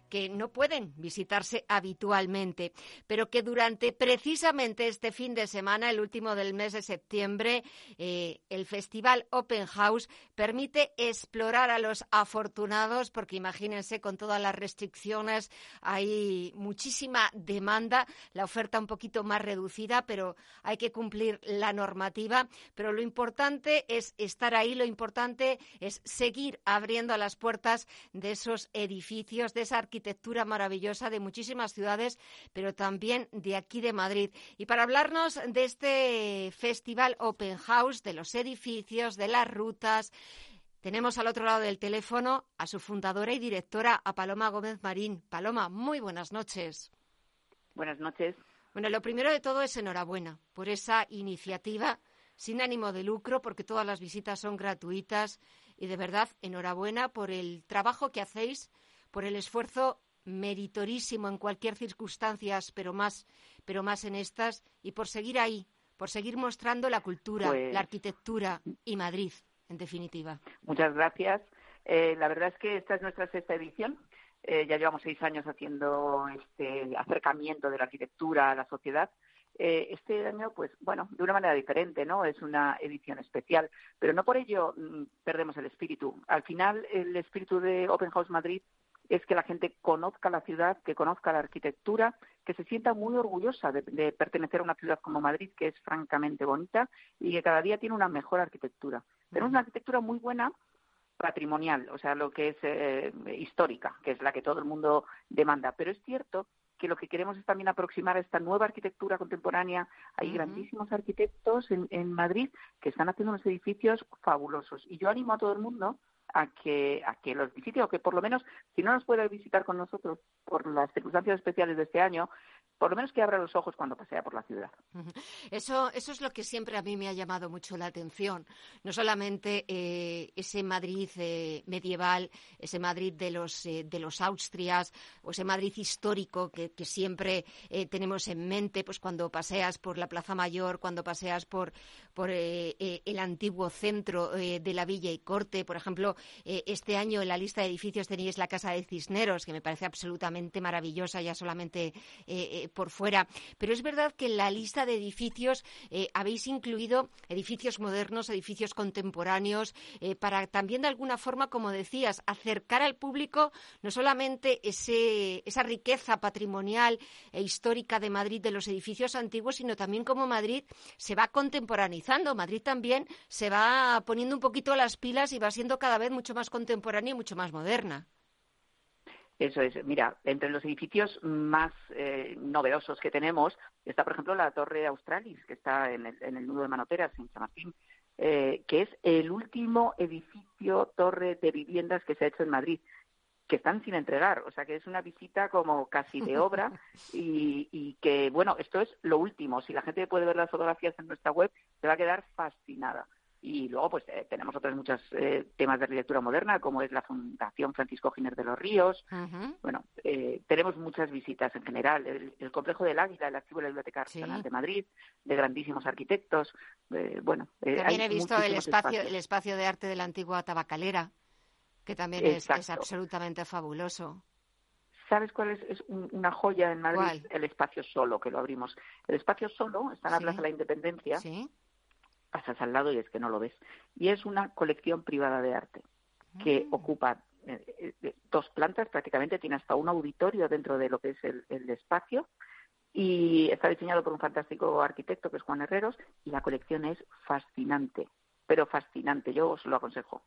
que no pueden visitarse habitualmente, pero que durante precisamente este fin de semana, el último del mes de septiembre, eh, el Festival Open House permite explorar a los afortunados, porque imagínense, con todas las restricciones hay muchísima demanda, la oferta un poquito más reducida, pero hay que cumplir la normativa. Pero lo importante es estar ahí, lo importante es seguir abriendo las puertas de esos edificios, de esa arquitectura arquitectura maravillosa de muchísimas ciudades, pero también de aquí de Madrid. Y para hablarnos de este festival Open House, de los edificios, de las rutas, Tenemos al otro lado del teléfono a su fundadora y directora, a Paloma Gómez Marín. Paloma, muy buenas noches. Buenas noches. Bueno, lo primero de todo es enhorabuena por esa iniciativa sin ánimo de lucro, porque todas las visitas son gratuitas y de verdad enhorabuena por el trabajo que hacéis, por el esfuerzo meritorísimo en cualquier circunstancia, pero más, pero más en estas, y por seguir ahí, por seguir mostrando la cultura, Pues- la arquitectura y Madrid, en definitiva. Muchas gracias. Eh, la verdad es que esta es nuestra sexta edición. Eh, ya llevamos seis años haciendo este acercamiento de la arquitectura a la sociedad. Eh, este año, pues bueno, de una manera diferente, ¿no? Es una edición especial, pero no por ello mm, perdemos el espíritu. Al final, el espíritu de Open House Madrid es que la gente conozca la ciudad, que conozca la arquitectura, que se sienta muy orgullosa de, de pertenecer a una ciudad como Madrid, que es francamente bonita y que cada día tiene una mejor arquitectura. Tenemos una arquitectura muy buena, patrimonial, o sea, lo que es eh, histórica, que es la que todo el mundo demanda. Pero es cierto que lo que queremos es también aproximar a esta nueva arquitectura contemporánea. Hay grandísimos arquitectos en, en Madrid que están haciendo unos edificios fabulosos. Y yo animo a todo el mundo a que, a que los visite o que por lo menos, si no nos puede visitar con nosotros por las circunstancias especiales de este año, por lo menos que abra los ojos cuando pasea por la ciudad. Eso, eso es lo que siempre a mí me ha llamado mucho la atención. No solamente eh, ese Madrid eh, medieval, ese Madrid de los, eh, de los Austrias, o ese Madrid histórico que, que siempre eh, tenemos en mente pues cuando paseas por la Plaza Mayor, cuando paseas por, por el antiguo centro de la Villa y Corte. Por ejemplo, este año en la lista de edificios teníais la Casa de Cisneros, que me parece absolutamente maravillosa, ya solamente por fuera. Pero es verdad que en la lista de edificios eh, habéis incluido edificios modernos, edificios contemporáneos, eh, para también de alguna forma, como decías, acercar al público no solamente ese, esa riqueza patrimonial e histórica de Madrid de los edificios antiguos, sino también cómo Madrid se va contemporanizando. Madrid también se va poniendo un poquito las pilas y va siendo cada vez mucho más contemporánea y mucho más moderna. Eso es. Mira, entre los edificios más eh, novedosos que tenemos está, por ejemplo, la Torre Australis, que está en el, en el nudo de Manoteras, en Chamartín, eh, que es el último edificio torre de viviendas que se ha hecho en Madrid que están sin entregar, o sea que es una visita como casi de obra y, y que, bueno, esto es lo último. Si la gente puede ver las fotografías en nuestra web, se va a quedar fascinada. Y luego, pues eh, tenemos otros muchos eh, temas de arquitectura moderna, como es la Fundación Francisco Giner de los Ríos. Bueno, eh, tenemos muchas visitas en general. El, el Complejo del Águila, el Archivo de la Biblioteca Nacional de Madrid, de grandísimos arquitectos. Eh, bueno, eh, También he visto el espacio, espacios. el espacio de arte de la antigua tabacalera, que también es, absolutamente fabuloso. ¿Sabes cuál es, es un- una joya en Madrid? ¿Cuál? El espacio solo, que lo abrimos. El espacio solo está en la Sí. Plaza de la Independencia. Sí. Pasas al lado y es que no lo ves. Y es una colección privada de arte que Ah. ocupa eh, eh, dos plantas prácticamente, tiene hasta un auditorio dentro de lo que es el, el espacio y está diseñado por un fantástico arquitecto que es Juan Herreros y la colección es fascinante, pero fascinante, yo os lo aconsejo.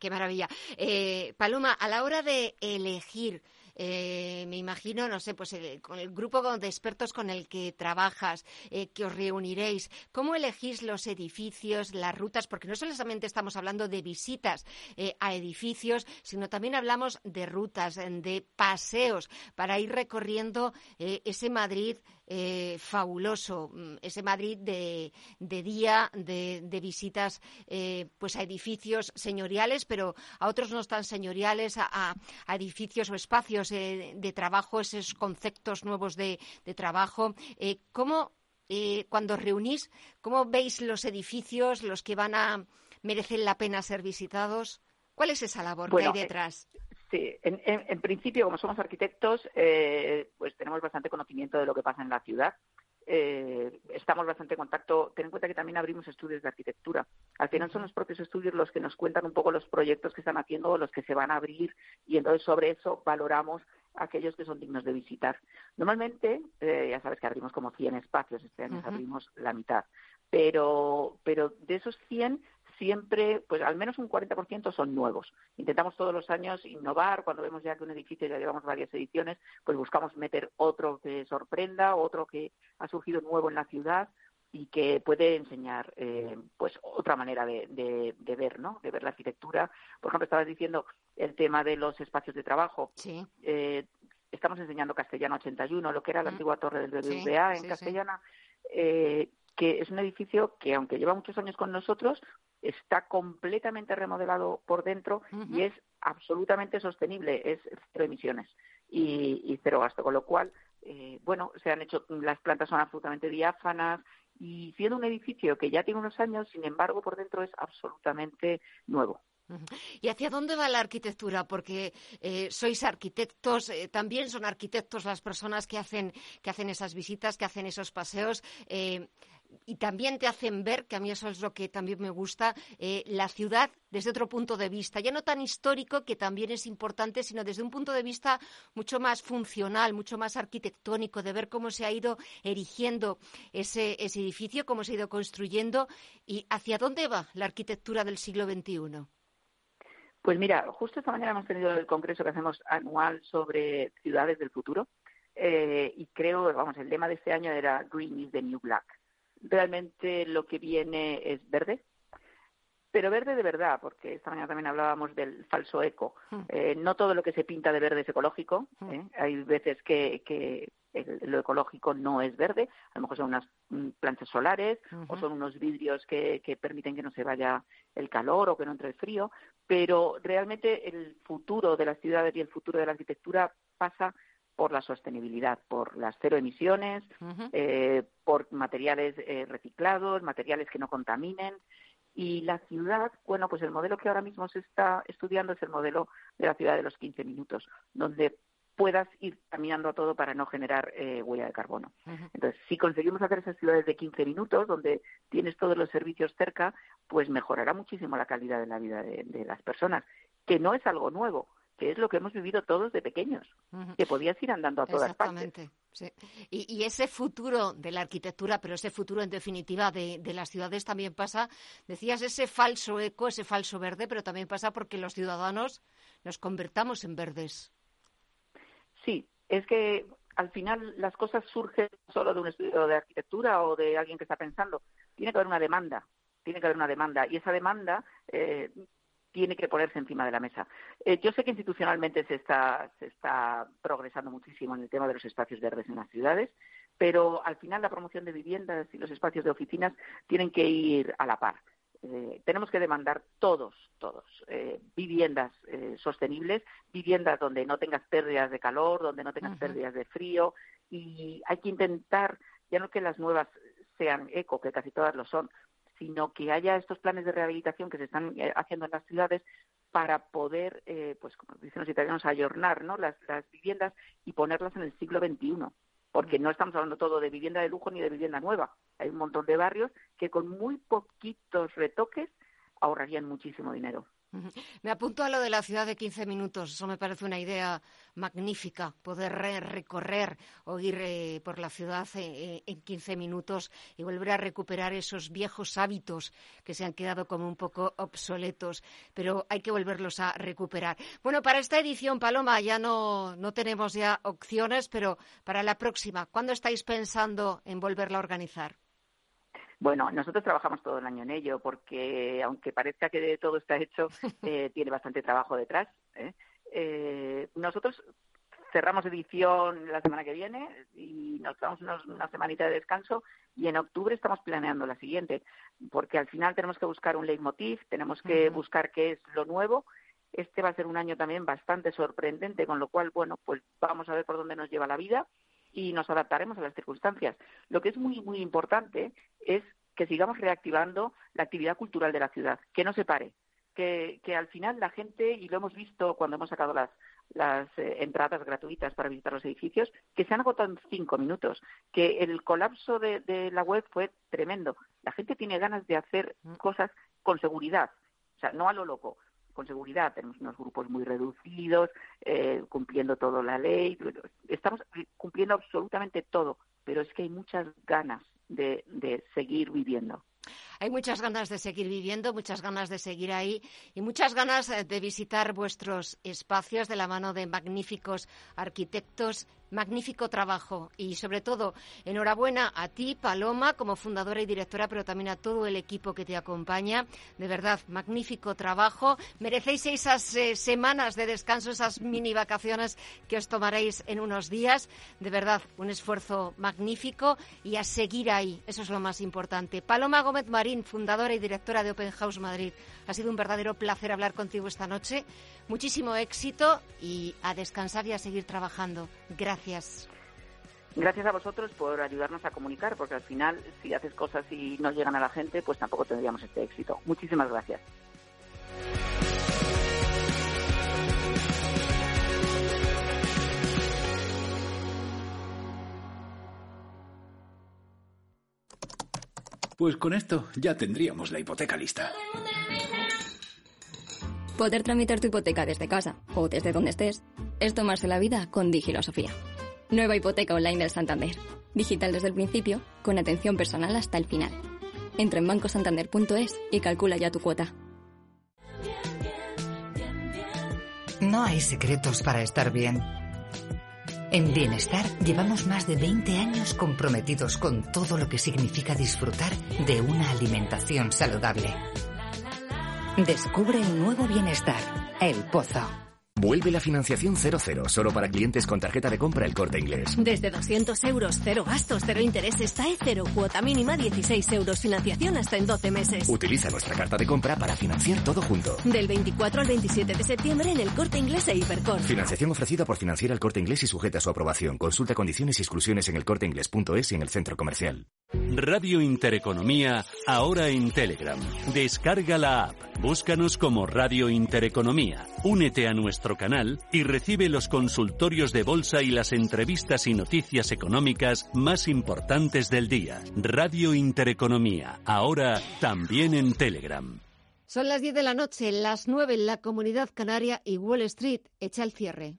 Qué maravilla. Eh, Paloma, a la hora de elegir, eh, me imagino, no sé, pues el- con el grupo de expertos con el que trabajas, eh, que os reuniréis, ¿cómo elegís los edificios, las rutas? Porque no solamente estamos hablando de visitas eh, a edificios, sino también hablamos de rutas, eh, de paseos para ir recorriendo eh, ese Madrid eh, fabuloso, mm, ese Madrid de, día, de, visitas eh, pues a edificios señoriales, pero a otros no tan señoriales, a edificios o espacios eh, de trabajo, esos conceptos nuevos de, de trabajo. Eh, ¿Cómo, eh, cuando os reunís, cómo veis los edificios, los que van a merecen la pena ser visitados? ¿Cuál es esa labor Bueno, que hay eh, detrás? Sí, en, en- en principio, como somos arquitectos, pues tenemos bastante conocimiento de lo que pasa en la ciudad. Eh, estamos bastante en contacto. Ten en cuenta que también abrimos estudios de arquitectura. Al final son los propios estudios los que nos cuentan un poco los proyectos que están haciendo o los que se van a abrir y entonces sobre eso valoramos aquellos que son dignos de visitar. Normalmente, eh, ya sabes que abrimos como 100 espacios, este año abrimos la mitad, pero, pero de esos 100 siempre, pues al menos un 40% son nuevos. Intentamos todos los años innovar, cuando vemos ya que un edificio ya llevamos varias ediciones, pues buscamos meter otro que sorprenda, otro que ha surgido nuevo en la ciudad. y que puede enseñar eh, pues otra manera de, de, ver no de ver la arquitectura por ejemplo estabas diciendo el tema de los espacios de trabajo sí. Eh, estamos enseñando castellano 81 lo que era la antigua torre del BBVA en castellana eh, que es un edificio que aunque lleva muchos años con nosotros está completamente remodelado por dentro y es absolutamente sostenible es cero emisiones y, y cero gasto con lo cual eh, bueno, se han hecho, las plantas son absolutamente diáfanas y siendo un edificio que ya tiene unos años, sin embargo, por dentro es absolutamente nuevo. ¿Y hacia dónde va la arquitectura? Porque eh, sois arquitectos, eh, también son arquitectos las personas que hacen, que hacen esas visitas, que hacen esos paseos. Eh, y también te hacen ver, que a mí eso es lo que también me gusta, eh, la ciudad desde otro punto de vista, ya no tan histórico, que también es importante, sino desde un punto de vista mucho más funcional, mucho más arquitectónico, de ver cómo se ha ido erigiendo ese, ese edificio, cómo se ha ido construyendo y hacia dónde va la arquitectura del siglo XXI. Pues mira, justo esta mañana hemos tenido el congreso que hacemos anual sobre ciudades del futuro eh, y creo, vamos, el lema de este año era Green is the New Black realmente lo que viene es verde, pero verde de verdad, porque esta mañana también hablábamos del falso eco. Hmm. Eh, no todo lo que se pinta de verde es ecológico. Hmm. ¿eh? Hay veces que, que lo ecológico no es verde. A lo mejor son unas mm, planchas solares o son unos vidrios que, que permiten que no se vaya el calor o que no entre el frío. Pero realmente el futuro de las ciudades y el futuro de la arquitectura pasa por la sostenibilidad, por las cero emisiones, eh, por materiales eh, reciclados, materiales que no contaminen. Y la ciudad, bueno, pues el modelo que ahora mismo se está estudiando es el modelo de la ciudad de los 15 minutos, donde puedas ir caminando a todo para no generar eh, huella de carbono. Entonces, si conseguimos hacer esas ciudades de 15 minutos, donde tienes todos los servicios cerca, pues mejorará muchísimo la calidad de la vida de las personas, que no es algo nuevo que es lo que hemos vivido todos de pequeños, que podías ir andando a todas Exactamente, Sí. Y, ese futuro de la arquitectura, pero ese futuro en definitiva de, las ciudades también pasa, decías, ese falso eco, ese falso verde, pero también pasa porque los ciudadanos nos convertamos en verdes. Sí, es que al final las cosas surgen solo de un estudio de arquitectura o de alguien que está pensando. Tiene que haber una demanda, tiene que haber una demanda y esa demanda eh, tiene que ponerse encima de la mesa. Eh, yo sé que institucionalmente se está, se está progresando muchísimo en el tema de los espacios verdes en las ciudades, pero al final la promoción de viviendas y los espacios de oficinas tienen que ir a la par. Eh, tenemos que demandar todos, todos, eh, viviendas sostenibles, viviendas donde no tengas pérdidas de calor, donde no tengas pérdidas de frío y hay que intentar, ya no que las nuevas sean eco, que casi todas lo son, sino que haya estos planes de rehabilitación que se están eh, haciendo en las ciudades para poder, eh, pues como dicen los italianos, ayornar ¿no? las, las viviendas y ponerlas en el siglo XXI porque no estamos hablando todo de vivienda de lujo ni de vivienda nueva. Hay un montón de barrios que con muy poquitos retoques ahorrarían muchísimo dinero. Me apunto a lo de la ciudad de 15 minutos. Eso me parece una idea magnífica, poder recorrer o ir eh, por la ciudad eh, en 15 minutos y volver a recuperar esos viejos hábitos que se han quedado como un poco obsoletos, pero hay que volverlos a recuperar. Bueno, para esta edición, Paloma, ya no, no tenemos ya opciones, pero para la próxima, ¿cuándo estáis pensando en volverla a organizar? Bueno, nosotros trabajamos todo el año en ello porque, aunque parezca que todo está hecho, eh, tiene bastante trabajo detrás. ¿eh? Eh, nosotros cerramos edición la semana que viene y nos damos una semanita de descanso y en octubre estamos planeando la siguiente, porque al final tenemos que buscar un leitmotiv, tenemos que buscar qué es lo nuevo. Este va a ser un año también bastante sorprendente, con lo cual, bueno, pues vamos a ver por dónde nos lleva la vida y nos adaptaremos a las circunstancias. Lo que es muy, muy importante es que sigamos reactivando la actividad cultural de la ciudad, que no se pare, que, que al final la gente, y lo hemos visto cuando hemos sacado las, las eh, entradas gratuitas para visitar los edificios, que se han agotado en cinco minutos, que el colapso de, de, la web fue tremendo. La gente tiene ganas de hacer mm. cosas con seguridad, o sea, no a lo loco, con seguridad. Tenemos unos grupos muy reducidos, eh, cumpliendo toda la ley. Estamos cumpliendo absolutamente todo, pero es que hay muchas ganas de, de seguir viviendo. Hay muchas ganas de seguir viviendo, muchas ganas de seguir ahí y muchas ganas eh, de visitar vuestros espacios de la mano de magníficos arquitectos magnífico trabajo y sobre todo enhorabuena a ti, Paloma, como fundadora y directora, pero también a todo el equipo que te acompaña. De verdad, magnífico trabajo. Merecéis esas eh, semanas de descanso, esas mini vacaciones que os tomaréis en unos días. De verdad, un esfuerzo magnífico y a seguir ahí. Eso es lo más importante. Paloma Gómez Marín, fundadora y directora de Open House Madrid. Ha sido un verdadero placer hablar contigo esta noche. Muchísimo éxito y a descansar y a seguir trabajando. Gracias. Gracias a vosotros por ayudarnos a comunicar, porque al final, si haces cosas y no llegan a la gente, pues tampoco tendríamos este éxito. Muchísimas gracias. Pues con esto ya tendríamos la hipoteca lista. Poder tramitar tu hipoteca desde casa o desde donde estés es tomarse la vida con Digilosofía. Nueva hipoteca online del Santander. Digital desde el principio, con atención personal hasta el final. Entra en bancosantander.es y calcula ya tu cuota. No hay secretos para estar bien. En Bienestar llevamos más de 20 años comprometidos con todo lo que significa disfrutar de una alimentación saludable. Descubre el nuevo bienestar, el pozo. Vuelve la financiación 00, solo para clientes con tarjeta de compra el corte inglés. Desde 200 euros, cero gastos, cero intereses, TAE cero, cuota mínima 16 euros, financiación hasta en 12 meses. Utiliza nuestra carta de compra para financiar todo junto. Del 24 al 27 de septiembre en el corte inglés e Hipercor. Financiación ofrecida por financiar el corte inglés y sujeta a su aprobación. Consulta condiciones y exclusiones en el elcorteinglés.es y en el centro comercial. Radio Intereconomía, ahora en Telegram. Descarga la app. Búscanos como Radio Intereconomía. Únete a nuestro canal y recibe los consultorios de bolsa y las entrevistas y noticias económicas más importantes del día. Radio Intereconomía, ahora también en Telegram. Son las 10 de la noche, las 9 en la Comunidad Canaria y Wall Street echa el cierre.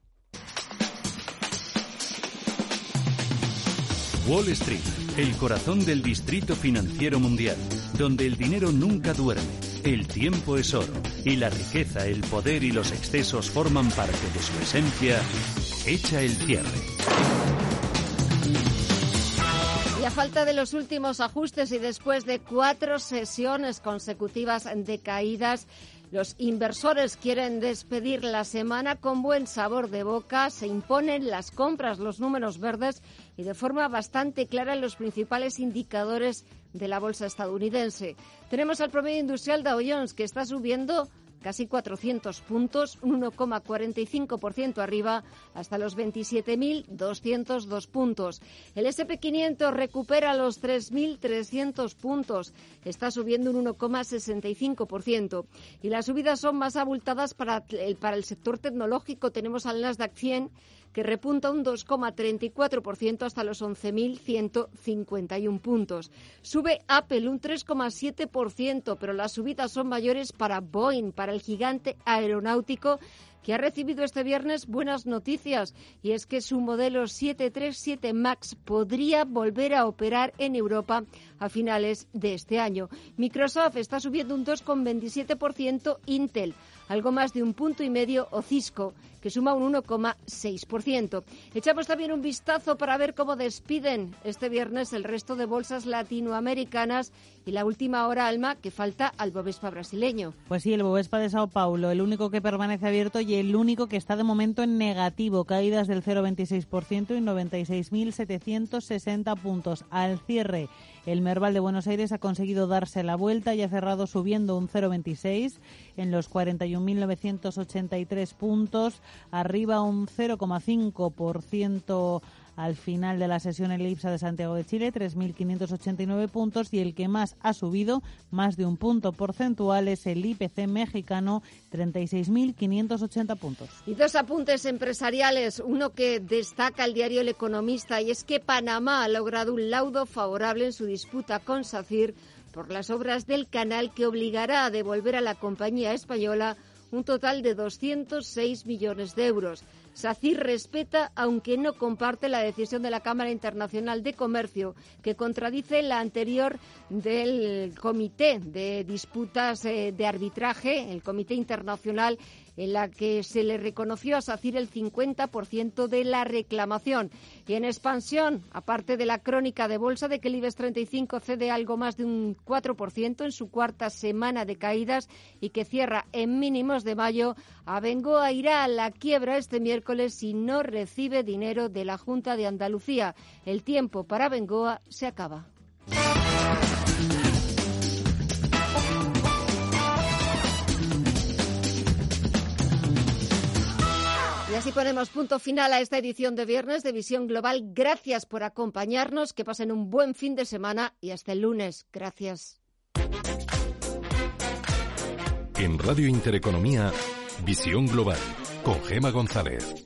Wall Street, el corazón del distrito financiero mundial, donde el dinero nunca duerme, el tiempo es oro y la riqueza, el poder y los excesos forman parte de su esencia, echa el cierre. Y a falta de los últimos ajustes y después de cuatro sesiones consecutivas de caídas, los inversores quieren despedir la semana con buen sabor de boca, se imponen las compras, los números verdes y de forma bastante clara los principales indicadores de la bolsa estadounidense. Tenemos al promedio industrial Dow Jones que está subiendo casi 400 puntos, un 1,45% arriba hasta los 27.202 puntos. El SP500 recupera los 3.300 puntos, está subiendo un 1,65%. Y las subidas son más abultadas para el, para el sector tecnológico. Tenemos al Nasdaq 100 que repunta un 2,34% hasta los 11.151 puntos. Sube Apple un 3,7%, pero las subidas son mayores para Boeing, para el gigante aeronáutico que ha recibido este viernes buenas noticias y es que su modelo 737 MAX podría volver a operar en Europa a finales de este año. Microsoft está subiendo un 2,27%, Intel algo más de un punto y medio o Cisco, que suma un 1,6%. Echamos también un vistazo para ver cómo despiden este viernes el resto de bolsas latinoamericanas y la última hora, Alma, que falta al Bovespa brasileño. Pues sí, el Bovespa de Sao Paulo, el único que permanece abierto y el único que está de momento en negativo, caídas del 0,26% y 96.760 puntos. Al cierre, el Merval de Buenos Aires ha conseguido darse la vuelta y ha cerrado subiendo un 0,26 en los 41.983 puntos, arriba un 0,5% al final de la sesión en IPSA de Santiago de Chile, 3.589 puntos y el que más ha subido, más de un punto porcentual, es el IPC mexicano, 36.580 puntos. Y dos apuntes empresariales, uno que destaca el diario El Economista y es que Panamá ha logrado un laudo favorable en su disputa con SACIR por las obras del canal que obligará a devolver a la compañía española un total de 206 millones de euros. SACIR respeta, aunque no comparte la decisión de la Cámara Internacional de Comercio, que contradice la anterior del Comité de Disputas eh, de Arbitraje, el Comité Internacional en la que se le reconoció a SACIR el 50% de la reclamación. Y en expansión, aparte de la crónica de bolsa de que el IBEX 35 cede algo más de un 4% en su cuarta semana de caídas y que cierra en mínimos de mayo, Abengoa irá a la quiebra este miércoles si no recibe dinero de la Junta de Andalucía. El tiempo para Abengoa se acaba. Y así ponemos punto final a esta edición de viernes de Visión Global. Gracias por acompañarnos, que pasen un buen fin de semana y hasta el lunes. Gracias. En Radio Intereconomía, Visión Global, con Gema González.